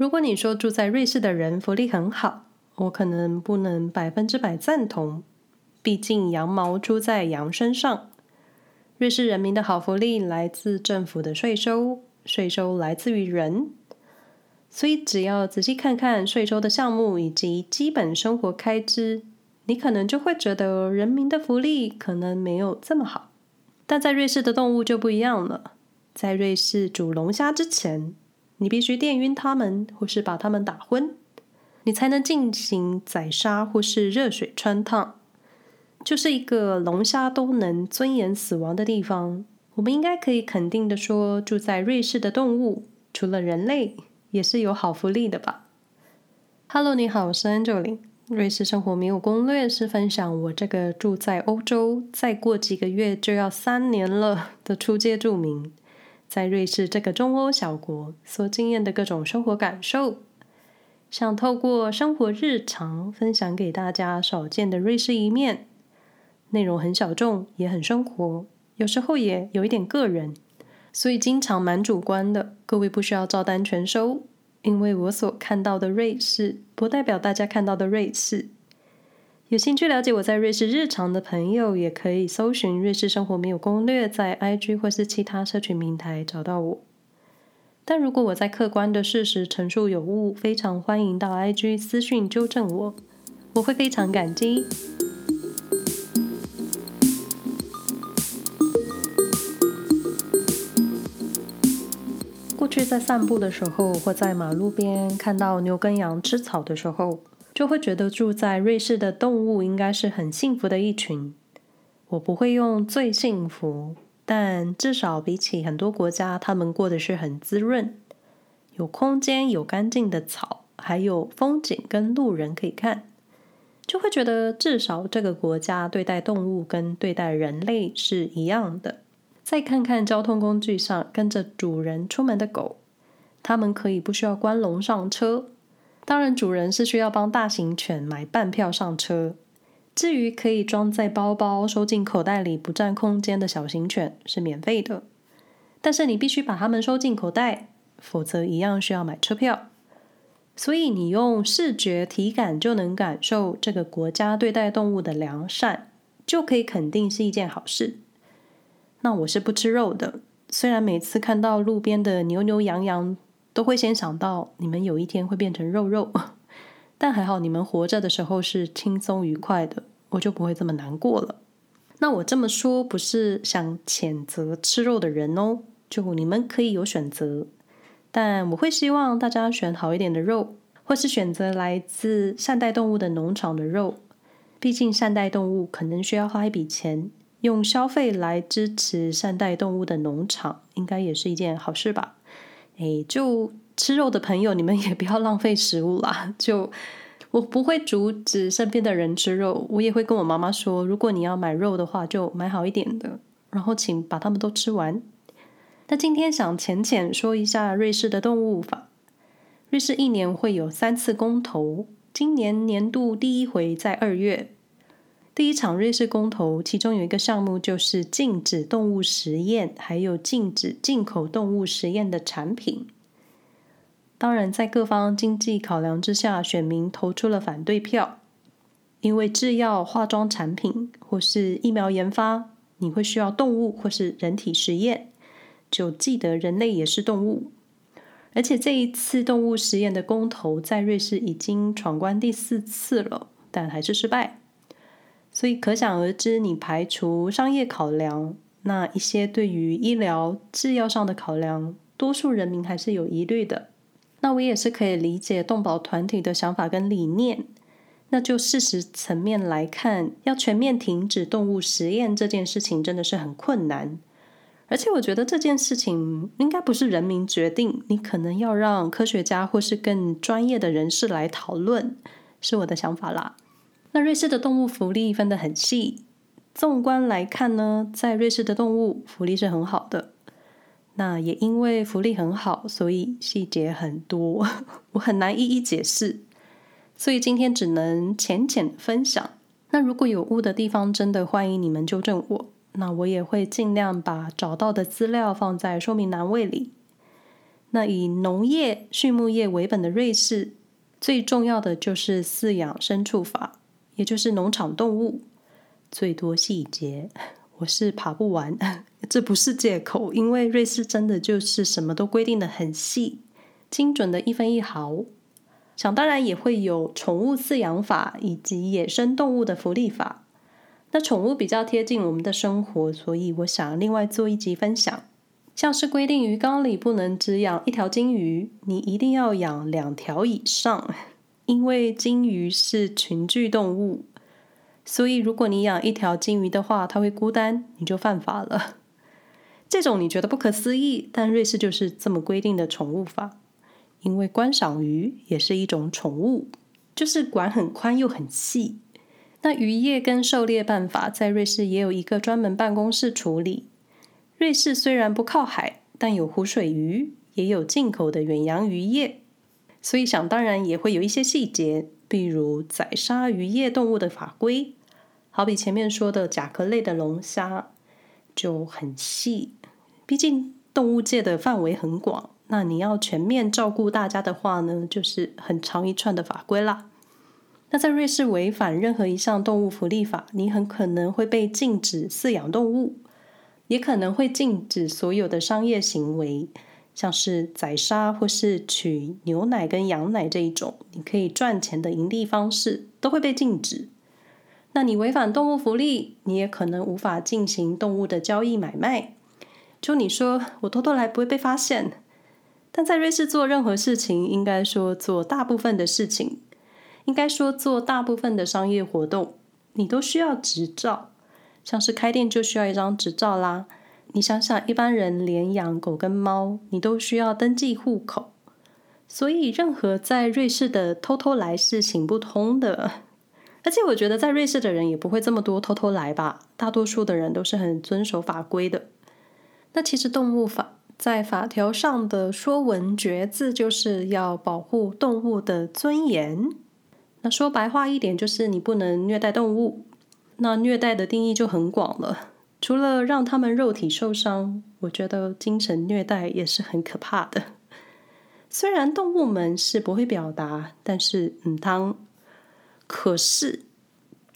如果你说住在瑞士的人福利很好，我可能不能百分之百赞同。毕竟羊毛出在羊身上，瑞士人民的好福利来自政府的税收，税收来自于人。所以只要仔细看看税收的项目以及基本生活开支，你可能就会觉得人民的福利可能没有这么好。但在瑞士的动物就不一样了，在瑞士煮龙虾之前，你必须电晕它们，或是把它们打昏，你才能进行宰杀或是热水穿烫，就是一个龙虾都能尊严死亡的地方。我们应该可以肯定的说，住在瑞士的动物，除了人类，也是有好福利的吧？Hello，你好，我是 Angeline。瑞士生活没有攻略是分享我这个住在欧洲，再过几个月就要三年了的初阶住民。在瑞士这个中欧小国所经验的各种生活感受，想透过生活日常分享给大家少见的瑞士一面。内容很小众，也很生活，有时候也有一点个人，所以经常蛮主观的。各位不需要照单全收，因为我所看到的瑞士，不代表大家看到的瑞士。有兴趣了解我在瑞士日常的朋友，也可以搜寻“瑞士生活没有攻略”在 IG 或是其他社群平台找到我。但如果我在客观的事实陈述有误，非常欢迎到 IG 私讯纠正我，我会非常感激。过去在散步的时候，或在马路边看到牛跟羊吃草的时候，就会觉得住在瑞士的动物应该是很幸福的一群。我不会用最幸福，但至少比起很多国家，他们过的是很滋润，有空间、有干净的草，还有风景跟路人可以看，就会觉得至少这个国家对待动物跟对待人类是一样的。再看看交通工具上跟着主人出门的狗，他们可以不需要关笼上车。当然，主人是需要帮大型犬买半票上车。至于可以装在包包、收进口袋里不占空间的小型犬是免费的，但是你必须把它们收进口袋，否则一样需要买车票。所以你用视觉体感就能感受这个国家对待动物的良善，就可以肯定是一件好事。那我是不吃肉的，虽然每次看到路边的牛牛羊羊，都会先想到你们有一天会变成肉肉，但还好你们活着的时候是轻松愉快的，我就不会这么难过了。那我这么说不是想谴责吃肉的人哦，就你们可以有选择，但我会希望大家选好一点的肉，或是选择来自善待动物的农场的肉。毕竟善待动物可能需要花一笔钱，用消费来支持善待动物的农场，应该也是一件好事吧。哎，就吃肉的朋友，你们也不要浪费食物啦。就我不会阻止身边的人吃肉，我也会跟我妈妈说，如果你要买肉的话，就买好一点的，然后请把它们都吃完。那今天想浅浅说一下瑞士的动物法。瑞士一年会有三次公投，今年年度第一回在二月。第一场瑞士公投，其中有一个项目就是禁止动物实验，还有禁止进口动物实验的产品。当然，在各方经济考量之下，选民投出了反对票。因为制药、化妆产品或是疫苗研发，你会需要动物或是人体实验，就记得人类也是动物。而且这一次动物实验的公投，在瑞士已经闯关第四次了，但还是失败。所以可想而知，你排除商业考量，那一些对于医疗、制药上的考量，多数人民还是有疑虑的。那我也是可以理解动保团体的想法跟理念。那就事实层面来看，要全面停止动物实验这件事情真的是很困难。而且我觉得这件事情应该不是人民决定，你可能要让科学家或是更专业的人士来讨论，是我的想法啦。那瑞士的动物福利分得很细，纵观来看呢，在瑞士的动物福利是很好的。那也因为福利很好，所以细节很多，我很难一一解释，所以今天只能浅浅分享。那如果有误的地方，真的欢迎你们纠正我。那我也会尽量把找到的资料放在说明栏位里。那以农业、畜牧业为本的瑞士，最重要的就是饲养牲畜法，也就是农场动物，最多细节，我是爬不完，这不是借口，因为瑞士真的就是什么都规定的很细，精准的一分一毫。想当然也会有宠物饲养法以及野生动物的福利法。那宠物比较贴近我们的生活，所以我想另外做一集分享。像是规定鱼缸里不能只养一条金鱼，你一定要养两条以上，因为金鱼是群居动物，所以如果你养一条金鱼的话，它会孤单，你就犯法了。这种你觉得不可思议，但瑞士就是这么规定的宠物法。因为观赏鱼也是一种宠物，就是管很宽又很细。那渔业跟狩猎办法在瑞士也有一个专门办公室处理。瑞士虽然不靠海，但有湖水鱼，也有进口的远洋渔业，所以想当然也会有一些细节，比如宰杀渔业动物的法规，好比前面说的甲壳类的龙虾就很细，毕竟动物界的范围很广。那你要全面照顾大家的话呢，就是很长一串的法规啦。那在瑞士违反任何一项动物福利法，你很可能会被禁止饲养动物，也可能会禁止所有的商业行为，像是宰杀或是取牛奶跟羊奶这一种，你可以赚钱的盈利方式都会被禁止。那你违反动物福利，你也可能无法进行动物的交易买卖。就你说我偷偷来不会被发现。但在瑞士做任何事情，应该说做大部分的事情，应该说做大部分的商业活动，你都需要执照。像是开店就需要一张执照啦。你想想，一般人连养狗跟猫，你都需要登记户口。所以，任何在瑞士的偷偷来是行不通的。而且，我觉得在瑞士的人也不会这么多偷偷来吧？大多数的人都是很遵守法规的。那其实动物法。在法条上的说文绝字就是要保护动物的尊严。那说白话一点，就是你不能虐待动物。那虐待的定义就很广了，除了让他们肉体受伤，我觉得精神虐待也是很可怕的。虽然动物们是不会表达，但是嗯，当可是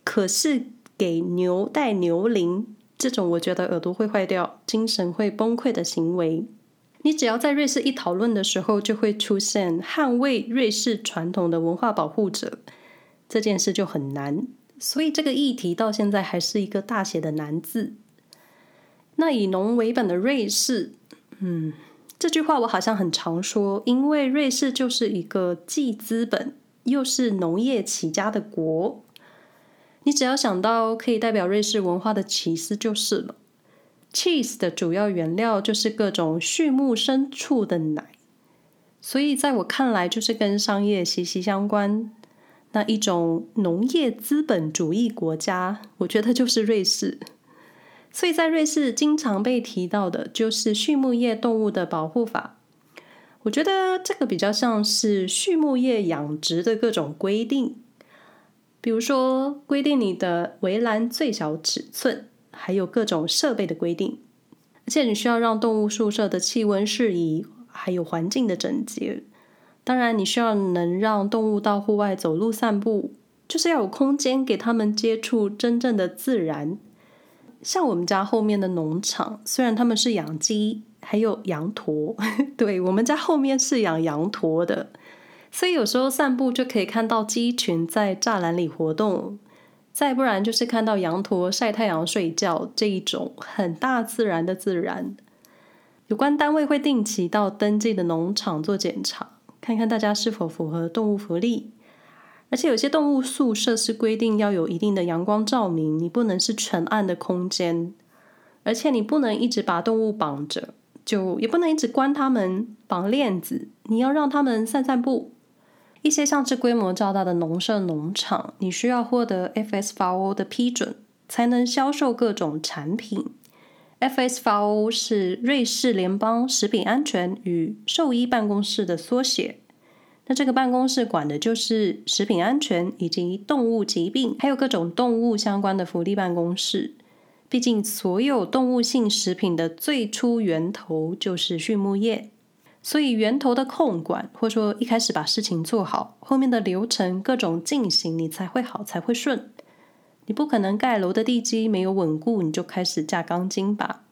可是给牛戴牛铃。这种我觉得耳朵会坏掉、精神会崩溃的行为，你只要在瑞士一讨论的时候，就会出现捍卫瑞士传统的文化保护者，这件事就很难。所以这个议题到现在还是一个大写的难字。那以农为本的瑞士，嗯，这句话我好像很常说，因为瑞士就是一个既资本又是农业起家的国。你只要想到可以代表瑞士文化的起司就是了。cheese 的主要原料就是各种畜牧牲畜的奶，所以在我看来就是跟商业息息相关。那一种农业资本主义国家，我觉得就是瑞士。所以在瑞士经常被提到的就是畜牧业动物的保护法。我觉得这个比较像是畜牧业养殖的各种规定。比如说，规定你的围栏最小尺寸，还有各种设备的规定，而且你需要让动物宿舍的气温适宜，还有环境的整洁。当然，你需要能让动物到户外走路散步，就是要有空间给他们接触真正的自然。像我们家后面的农场，虽然他们是养鸡，还有羊驼，对，我们家后面是养羊驼的。所以有时候散步就可以看到鸡群在栅栏里活动，再不然就是看到羊驼晒太阳睡觉，这一种很大自然的自然。有关单位会定期到登记的农场做检查，看看大家是否符合动物福利。而且有些动物宿舍是规定要有一定的阳光照明，你不能是全暗的空间，而且你不能一直把动物绑着，就也不能一直关它们绑链子，你要让它们散散步。一些像是规模较大的农舍农场，你需要获得 FSVO 的批准，才能销售各种产品。FSVO 是瑞士联邦食品安全与兽医办公室的缩写。那这个办公室管的就是食品安全以及动物疾病，还有各种动物相关的福利办公室。毕竟，所有动物性食品的最初源头就是畜牧业。所以源头的控管，或者说一开始把事情做好，后面的流程各种进行，你才会好，才会顺。你不可能盖楼的地基没有稳固，你就开始架钢筋吧？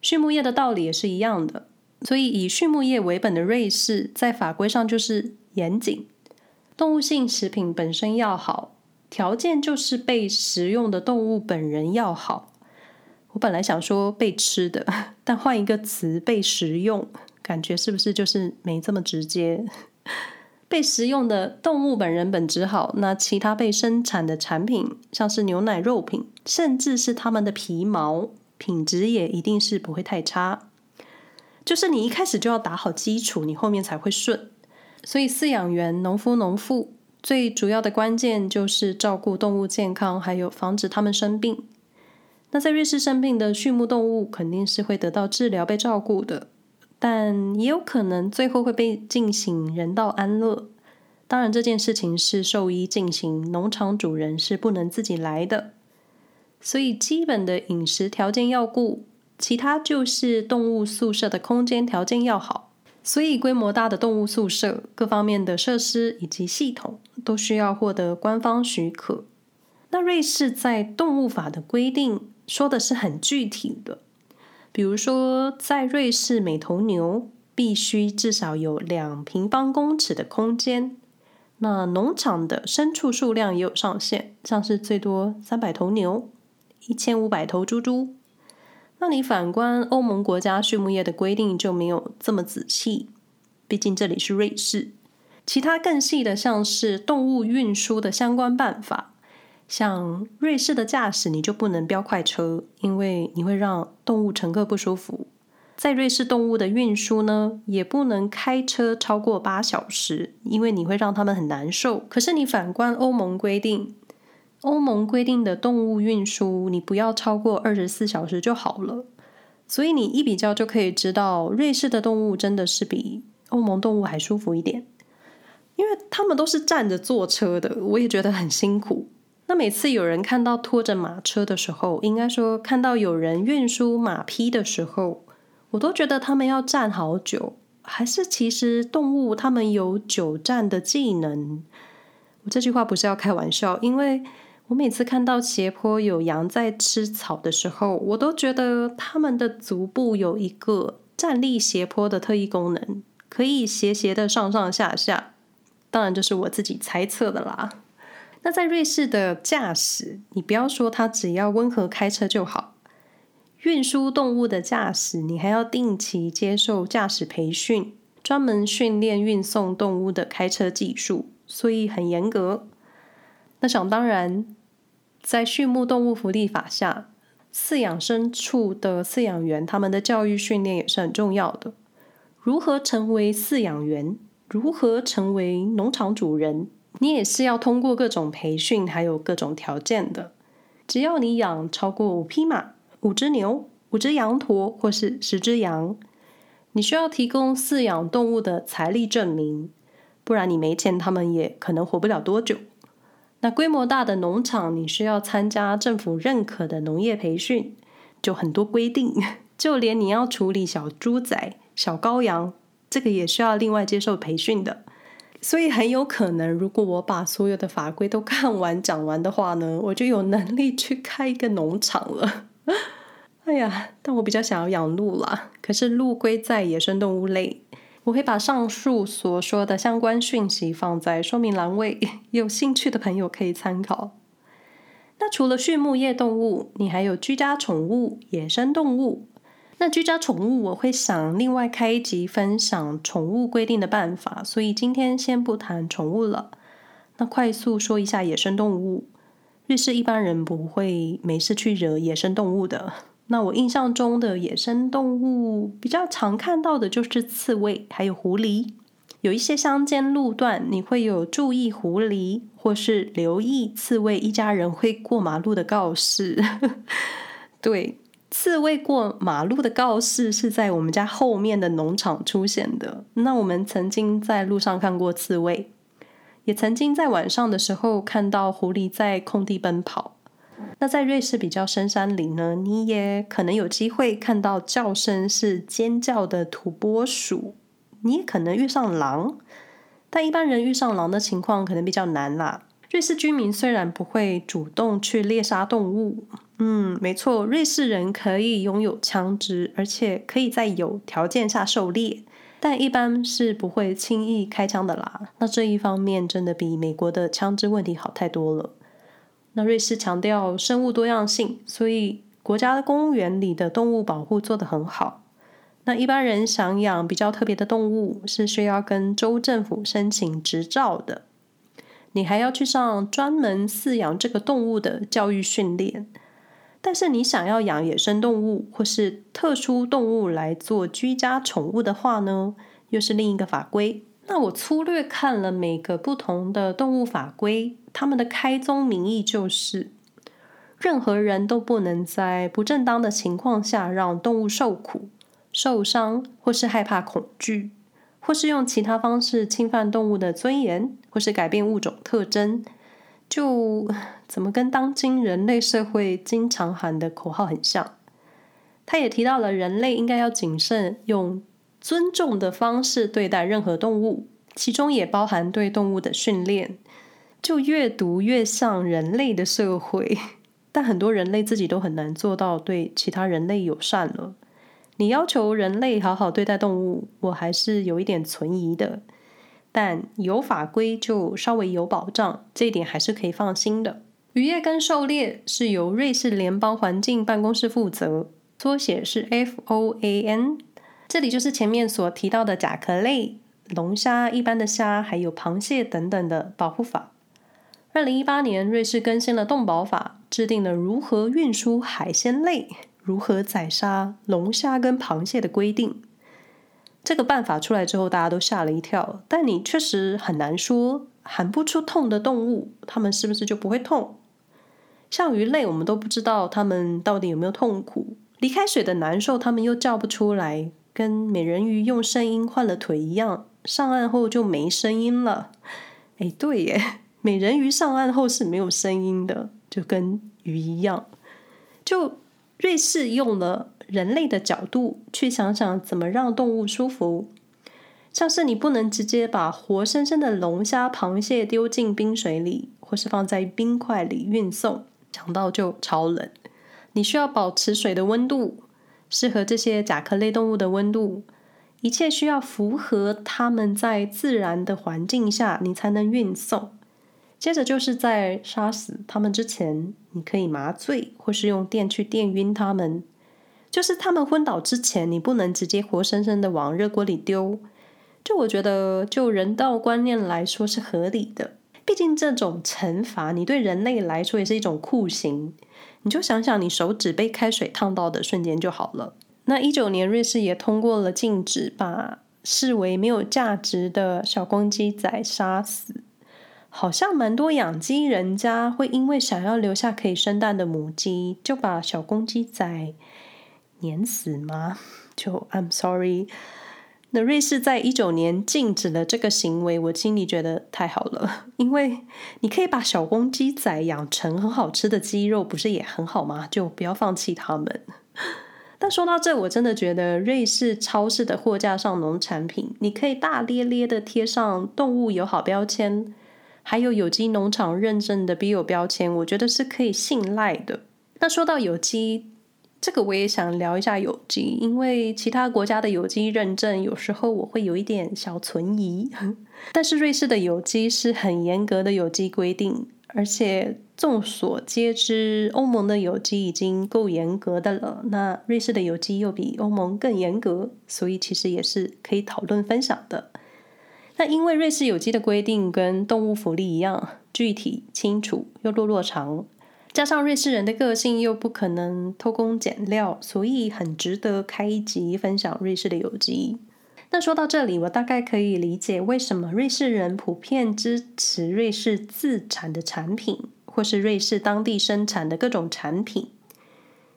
畜牧业的道理也是一样的。所以以畜牧业为本的瑞士，在法规上就是严谨，动物性食品本身要好，条件就是被食用的动物本人要好。我本来想说被吃的，但换一个词，被食用。感觉是不是就是没这么直接？被食用的动物本人本质好，那其他被生产的产品，像是牛奶、肉品，甚至是它们的皮毛，品质也一定是不会太差。就是你一开始就要打好基础，你后面才会顺。所以饲养员、农夫、农妇最主要的关键就是照顾动物健康，还有防止它们生病。那在瑞士生病的畜牧动物肯定是会得到治疗、被照顾的。但也有可能最后会被进行人道安乐。当然，这件事情是兽医进行，农场主人是不能自己来的。所以，基本的饮食条件要顾，其他就是动物宿舍的空间条件要好。所以，规模大的动物宿舍，各方面的设施以及系统都需要获得官方许可。那瑞士在动物法的规定说的是很具体的。比如说，在瑞士，每头牛必须至少有两平方公尺的空间。那农场的牲畜数量也有上限，像是最多三百头牛、一千五百头猪猪。那你反观欧盟国家畜牧业的规定就没有这么仔细，毕竟这里是瑞士。其他更细的，像是动物运输的相关办法。像瑞士的驾驶，你就不能飙快车，因为你会让动物乘客不舒服。在瑞士动物的运输呢，也不能开车超过八小时，因为你会让他们很难受。可是你反观欧盟规定，欧盟规定的动物运输，你不要超过二十四小时就好了。所以你一比较就可以知道，瑞士的动物真的是比欧盟动物还舒服一点，因为他们都是站着坐车的，我也觉得很辛苦。那每次有人看到拖着马车的时候，应该说看到有人运输马匹的时候，我都觉得他们要站好久，还是其实动物他们有久站的技能？我这句话不是要开玩笑，因为我每次看到斜坡有羊在吃草的时候，我都觉得他们的足部有一个站立斜坡的特异功能，可以斜斜的上上下下。当然，这是我自己猜测的啦。那在瑞士的驾驶，你不要说他只要温和开车就好，运输动物的驾驶，你还要定期接受驾驶培训，专门训练运送动物的开车技术，所以很严格。那想当然，在畜牧动物福利法下，饲养牲畜的饲养员，他们的教育训练也是很重要的。如何成为饲养员？如何成为农场主人？你也是要通过各种培训，还有各种条件的。只要你养超过五匹马、五只牛、五只羊驼或是十只羊，你需要提供饲养动物的财力证明，不然你没钱，他们也可能活不了多久。那规模大的农场，你需要参加政府认可的农业培训，就很多规定，就连你要处理小猪仔、小羔羊，这个也需要另外接受培训的。所以很有可能，如果我把所有的法规都看完讲完的话呢，我就有能力去开一个农场了。哎呀，但我比较想要养鹿啦。可是鹿归在野生动物类，我会把上述所说的相关讯息放在说明栏位，有兴趣的朋友可以参考。那除了畜牧业动物，你还有居家宠物、野生动物。那居家宠物，我会想另外开一集分享宠物规定的办法，所以今天先不谈宠物了。那快速说一下野生动物，瑞士一般人不会没事去惹野生动物的。那我印象中的野生动物比较常看到的就是刺猬，还有狐狸。有一些乡间路段，你会有注意狐狸或是留意刺猬一家人会过马路的告示。对。刺猬过马路的告示是在我们家后面的农场出现的。那我们曾经在路上看过刺猬，也曾经在晚上的时候看到狐狸在空地奔跑。那在瑞士比较深山里呢，你也可能有机会看到叫声是尖叫的土拨鼠。你也可能遇上狼，但一般人遇上狼的情况可能比较难啦。瑞士居民虽然不会主动去猎杀动物，嗯，没错，瑞士人可以拥有枪支，而且可以在有条件下狩猎，但一般是不会轻易开枪的啦。那这一方面真的比美国的枪支问题好太多了。那瑞士强调生物多样性，所以国家的公园里的动物保护做得很好。那一般人想养比较特别的动物，是需要跟州政府申请执照的。你还要去上专门饲养这个动物的教育训练，但是你想要养野生动物或是特殊动物来做居家宠物的话呢，又是另一个法规。那我粗略看了每个不同的动物法规，他们的开宗明义就是，任何人都不能在不正当的情况下让动物受苦、受伤或是害怕恐惧。或是用其他方式侵犯动物的尊严，或是改变物种特征，就怎么跟当今人类社会经常喊的口号很像。他也提到了人类应该要谨慎，用尊重的方式对待任何动物，其中也包含对动物的训练。就越读越像人类的社会，但很多人类自己都很难做到对其他人类友善了。你要求人类好好对待动物，我还是有一点存疑的。但有法规就稍微有保障，这一点还是可以放心的。渔业跟狩猎是由瑞士联邦环境办公室负责，缩写是 FOAN。这里就是前面所提到的甲壳类、龙虾、一般的虾，还有螃蟹等等的保护法。二零一八年，瑞士更新了动保法，制定了如何运输海鲜类。如何宰杀龙虾跟螃蟹的规定，这个办法出来之后，大家都吓了一跳。但你确实很难说，喊不出痛的动物，它们是不是就不会痛？像鱼类，我们都不知道它们到底有没有痛苦。离开水的难受，它们又叫不出来，跟美人鱼用声音换了腿一样，上岸后就没声音了。哎，对耶，美人鱼上岸后是没有声音的，就跟鱼一样，就。瑞士用了人类的角度去想想怎么让动物舒服，像是你不能直接把活生生的龙虾、螃蟹丢进冰水里，或是放在冰块里运送，想到就超冷。你需要保持水的温度，适合这些甲壳类动物的温度，一切需要符合它们在自然的环境下，你才能运送。接着就是在杀死它们之前，你可以麻醉，或是用电去电晕它们。就是它们昏倒之前，你不能直接活生生的往热锅里丢。就我觉得，就人道观念来说是合理的。毕竟这种惩罚，你对人类来说也是一种酷刑。你就想想，你手指被开水烫到的瞬间就好了。那一九年，瑞士也通过了禁止把视为没有价值的小公鸡仔杀死。好像蛮多养鸡人家会因为想要留下可以生蛋的母鸡，就把小公鸡仔碾死吗？就 I'm sorry。那瑞士在一九年禁止了这个行为，我心里觉得太好了，因为你可以把小公鸡仔养成很好吃的鸡肉，不是也很好吗？就不要放弃它们。但说到这，我真的觉得瑞士超市的货架上农产品，你可以大咧咧的贴上动物友好标签。还有有机农场认证的 Bio 标签，我觉得是可以信赖的。那说到有机，这个我也想聊一下有机，因为其他国家的有机认证有时候我会有一点小存疑。但是瑞士的有机是很严格的有机规定，而且众所皆知，欧盟的有机已经够严格的了。那瑞士的有机又比欧盟更严格，所以其实也是可以讨论分享的。那因为瑞士有机的规定跟动物福利一样具体清楚又落落长，加上瑞士人的个性又不可能偷工减料，所以很值得开一集分享瑞士的有机。那说到这里，我大概可以理解为什么瑞士人普遍支持瑞士自产的产品，或是瑞士当地生产的各种产品，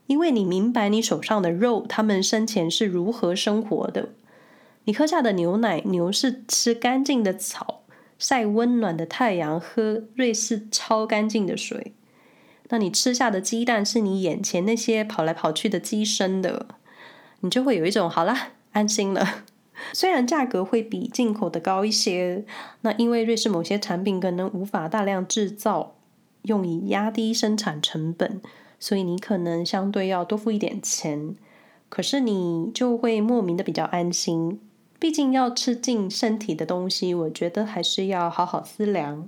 因为你明白你手上的肉，他们生前是如何生活的。你喝下的牛奶，牛是吃干净的草，晒温暖的太阳，喝瑞士超干净的水。那你吃下的鸡蛋，是你眼前那些跑来跑去的鸡生的，你就会有一种好啦，安心了。虽然价格会比进口的高一些，那因为瑞士某些产品可能无法大量制造，用以压低生产成本，所以你可能相对要多付一点钱。可是你就会莫名的比较安心，毕竟要吃进身体的东西，我觉得还是要好好思量。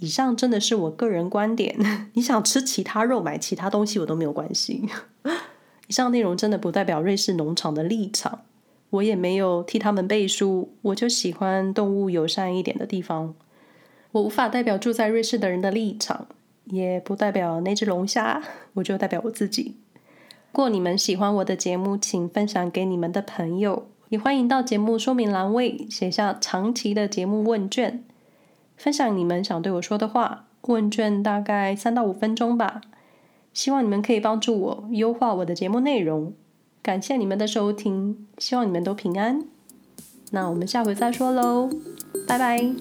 以上真的是我个人观点，你想吃其他肉，买其他东西我都没有关系。以上内容真的不代表瑞士农场的立场，我也没有替他们背书，我就喜欢动物友善一点的地方。我无法代表住在瑞士的人的立场，也不代表那只龙虾，我就代表我自己。如果你们喜欢我的节目，请分享给你们的朋友，也欢迎到节目说明栏位写下长期的节目问卷，分享你们想对我说的话。问卷大概三到五分钟吧，希望你们可以帮助我优化我的节目内容。感谢你们的收听，希望你们都平安。那我们下回再说喽，拜拜。